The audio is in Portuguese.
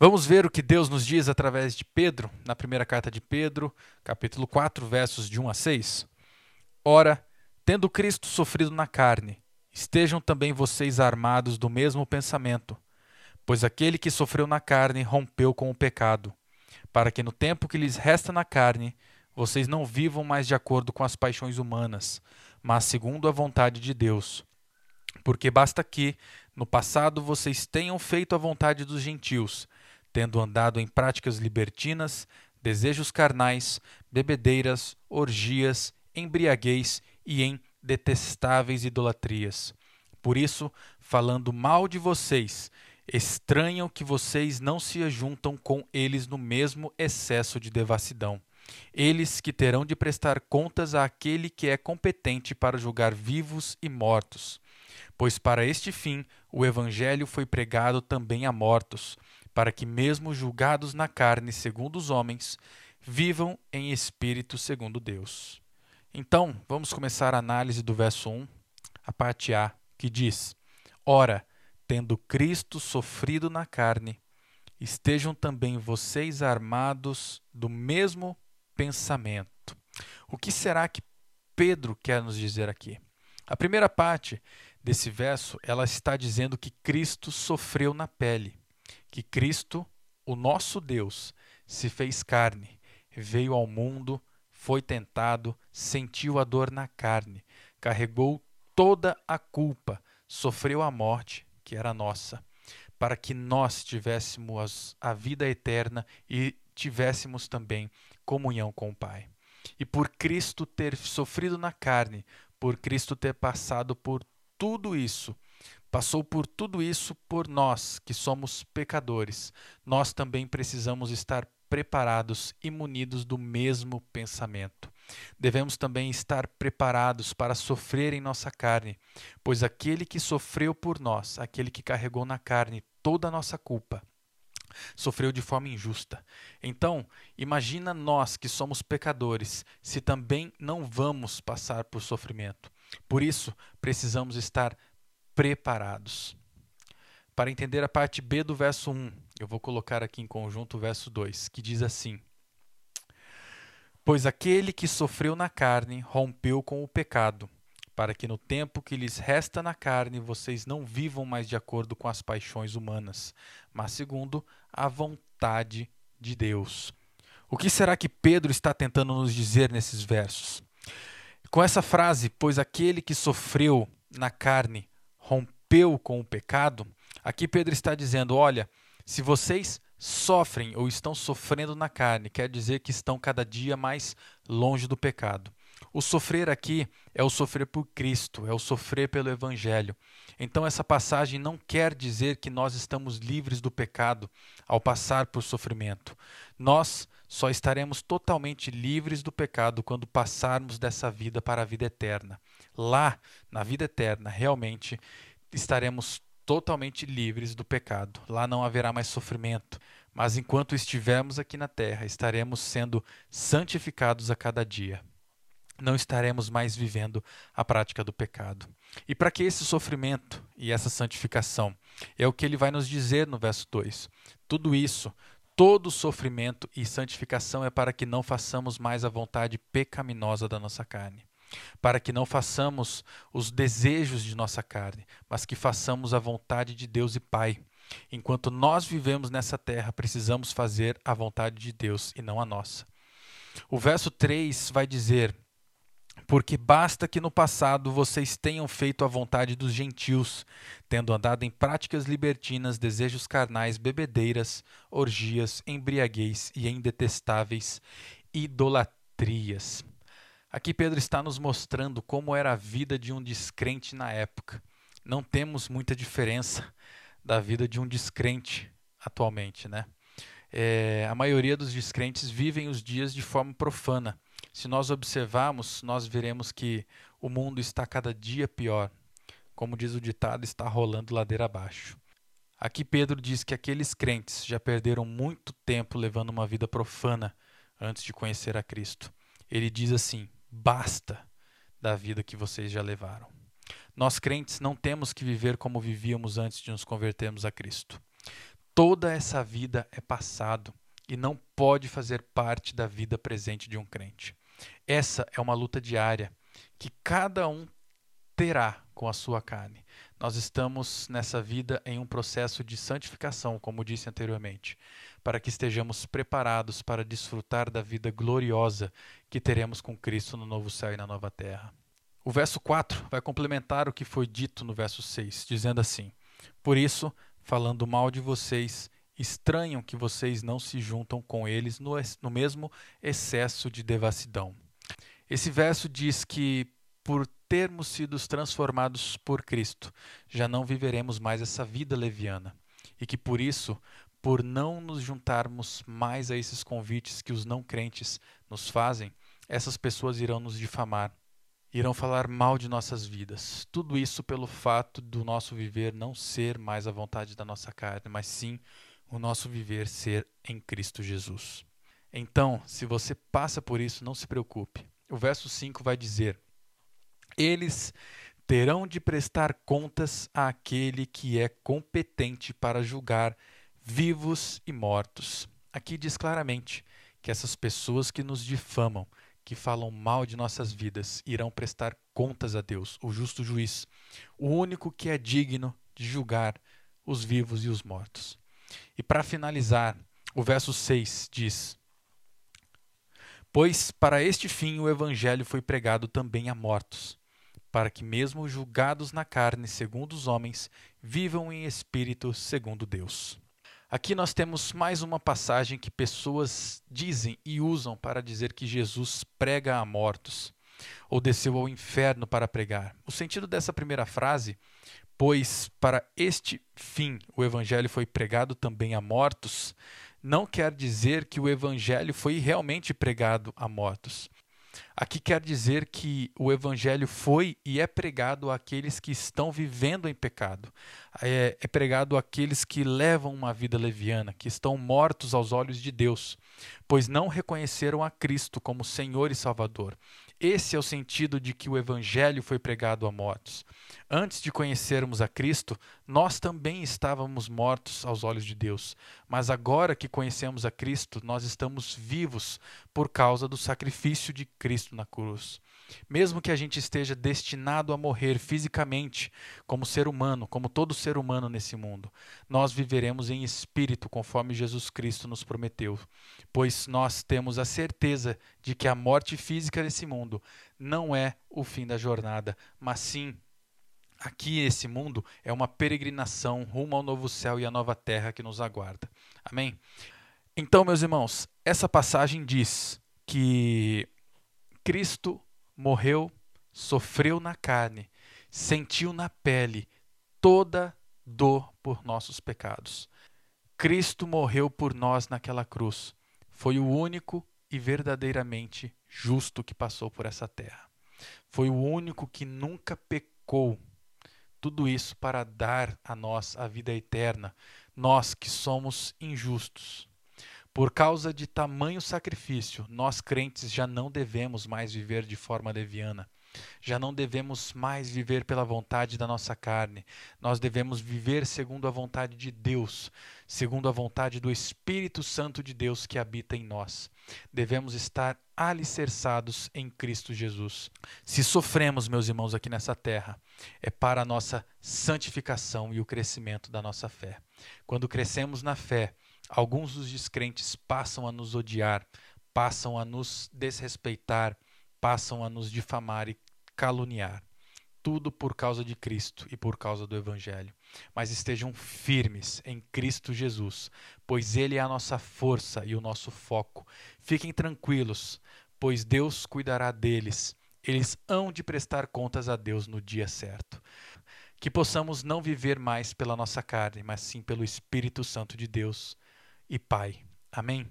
Vamos ver o que Deus nos diz através de Pedro, na primeira carta de Pedro, capítulo 4, versos de 1 a 6. Ora, tendo Cristo sofrido na carne, estejam também vocês armados do mesmo pensamento. Pois aquele que sofreu na carne rompeu com o pecado, para que no tempo que lhes resta na carne, vocês não vivam mais de acordo com as paixões humanas, mas segundo a vontade de Deus. Porque basta que, no passado, vocês tenham feito a vontade dos gentios, tendo andado em práticas libertinas, desejos carnais, bebedeiras, orgias, embriaguez e em detestáveis idolatrias. Por isso, falando mal de vocês, estranham que vocês não se ajuntam com eles no mesmo excesso de devassidão. Eles que terão de prestar contas àquele que é competente para julgar vivos e mortos. Pois para este fim o Evangelho foi pregado também a mortos, para que, mesmo julgados na carne segundo os homens, vivam em espírito segundo Deus. Então, vamos começar a análise do verso 1, a parte A, que diz: Ora, tendo Cristo sofrido na carne, estejam também vocês armados do mesmo pensamento. O que será que Pedro quer nos dizer aqui? A primeira parte desse verso, ela está dizendo que Cristo sofreu na pele que Cristo, o nosso Deus, se fez carne, veio ao mundo, foi tentado, sentiu a dor na carne, carregou toda a culpa, sofreu a morte, que era nossa, para que nós tivéssemos a vida eterna e tivéssemos também comunhão com o Pai. E por Cristo ter sofrido na carne, por Cristo ter passado por tudo isso, passou por tudo isso por nós, que somos pecadores. Nós também precisamos estar preparados e munidos do mesmo pensamento. Devemos também estar preparados para sofrer em nossa carne, pois aquele que sofreu por nós, aquele que carregou na carne toda a nossa culpa, sofreu de forma injusta. Então, imagina nós que somos pecadores, se também não vamos passar por sofrimento. Por isso, precisamos estar preparados. Para entender a parte B do verso 1, eu vou colocar aqui em conjunto o verso 2, que diz assim: Pois aquele que sofreu na carne rompeu com o pecado, para que no tempo que lhes resta na carne vocês não vivam mais de acordo com as paixões humanas, mas segundo a vontade de Deus. O que será que Pedro está tentando nos dizer nesses versos? Com essa frase, pois aquele que sofreu na carne rompeu com o pecado, aqui Pedro está dizendo: olha, se vocês sofrem ou estão sofrendo na carne, quer dizer que estão cada dia mais longe do pecado. O sofrer aqui é o sofrer por Cristo, é o sofrer pelo Evangelho. Então, essa passagem não quer dizer que nós estamos livres do pecado ao passar por sofrimento. Nós só estaremos totalmente livres do pecado quando passarmos dessa vida para a vida eterna. Lá, na vida eterna, realmente estaremos totalmente livres do pecado. Lá não haverá mais sofrimento. Mas enquanto estivermos aqui na terra, estaremos sendo santificados a cada dia. Não estaremos mais vivendo a prática do pecado. E para que esse sofrimento e essa santificação? É o que ele vai nos dizer no verso 2. Tudo isso, todo sofrimento e santificação é para que não façamos mais a vontade pecaminosa da nossa carne para que não façamos os desejos de nossa carne, mas que façamos a vontade de Deus e Pai. Enquanto nós vivemos nessa terra, precisamos fazer a vontade de Deus e não a nossa. O verso 3 vai dizer: Porque basta que no passado vocês tenham feito a vontade dos gentios, tendo andado em práticas libertinas, desejos carnais, bebedeiras, orgias, embriaguez e em detestáveis idolatrias. Aqui Pedro está nos mostrando como era a vida de um descrente na época. Não temos muita diferença da vida de um descrente atualmente, né? É, a maioria dos descrentes vivem os dias de forma profana. Se nós observarmos, nós veremos que o mundo está cada dia pior. Como diz o ditado, está rolando ladeira abaixo. Aqui Pedro diz que aqueles crentes já perderam muito tempo levando uma vida profana antes de conhecer a Cristo. Ele diz assim: basta da vida que vocês já levaram. Nós crentes não temos que viver como vivíamos antes de nos convertermos a Cristo. Toda essa vida é passado e não pode fazer parte da vida presente de um crente. Essa é uma luta diária que cada um terá com a sua carne. Nós estamos nessa vida em um processo de santificação, como disse anteriormente, para que estejamos preparados para desfrutar da vida gloriosa que teremos com Cristo no novo céu e na nova terra. O verso 4 vai complementar o que foi dito no verso 6, dizendo assim: Por isso, falando mal de vocês, estranham que vocês não se juntam com eles no, no mesmo excesso de devassidão. Esse verso diz que, por termos sido transformados por Cristo, já não viveremos mais essa vida leviana. E que por isso, por não nos juntarmos mais a esses convites que os não crentes nos fazem, essas pessoas irão nos difamar, irão falar mal de nossas vidas. Tudo isso pelo fato do nosso viver não ser mais a vontade da nossa carne, mas sim o nosso viver ser em Cristo Jesus. Então, se você passa por isso, não se preocupe. O verso 5 vai dizer: Eles terão de prestar contas àquele que é competente para julgar vivos e mortos. Aqui diz claramente que essas pessoas que nos difamam, que falam mal de nossas vidas, irão prestar contas a Deus, o justo juiz, o único que é digno de julgar os vivos e os mortos. E para finalizar, o verso 6 diz: Pois para este fim o evangelho foi pregado também a mortos, para que, mesmo julgados na carne segundo os homens, vivam em espírito segundo Deus. Aqui nós temos mais uma passagem que pessoas dizem e usam para dizer que Jesus prega a mortos ou desceu ao inferno para pregar. O sentido dessa primeira frase, pois para este fim o evangelho foi pregado também a mortos, não quer dizer que o evangelho foi realmente pregado a mortos. Aqui quer dizer que o evangelho foi e é pregado àqueles que estão vivendo em pecado. É, é, pregado àqueles que levam uma vida leviana, que estão mortos aos olhos de Deus, pois não reconheceram a Cristo como Senhor e Salvador. Esse é o sentido de que o Evangelho foi pregado a mortos. Antes de conhecermos a Cristo, nós também estávamos mortos aos olhos de Deus. Mas agora que conhecemos a Cristo, nós estamos vivos por causa do sacrifício de Cristo na cruz. Mesmo que a gente esteja destinado a morrer fisicamente, como ser humano, como todo ser humano nesse mundo, nós viveremos em espírito, conforme Jesus Cristo nos prometeu, pois nós temos a certeza de que a morte física desse mundo não é o fim da jornada, mas sim aqui nesse mundo é uma peregrinação rumo ao novo céu e à nova terra que nos aguarda. Amém? Então, meus irmãos, essa passagem diz que Cristo morreu, sofreu na carne, sentiu na pele toda dor por nossos pecados. Cristo morreu por nós naquela cruz. Foi o único e verdadeiramente justo que passou por essa terra. Foi o único que nunca pecou. Tudo isso para dar a nós a vida eterna, nós que somos injustos. Por causa de tamanho sacrifício, nós crentes já não devemos mais viver de forma leviana. Já não devemos mais viver pela vontade da nossa carne. Nós devemos viver segundo a vontade de Deus, segundo a vontade do Espírito Santo de Deus que habita em nós. Devemos estar alicerçados em Cristo Jesus. Se sofremos, meus irmãos, aqui nessa terra, é para a nossa santificação e o crescimento da nossa fé. Quando crescemos na fé, Alguns dos descrentes passam a nos odiar, passam a nos desrespeitar, passam a nos difamar e caluniar. Tudo por causa de Cristo e por causa do Evangelho. Mas estejam firmes em Cristo Jesus, pois Ele é a nossa força e o nosso foco. Fiquem tranquilos, pois Deus cuidará deles. Eles hão de prestar contas a Deus no dia certo que possamos não viver mais pela nossa carne, mas sim pelo Espírito Santo de Deus e Pai. Amém?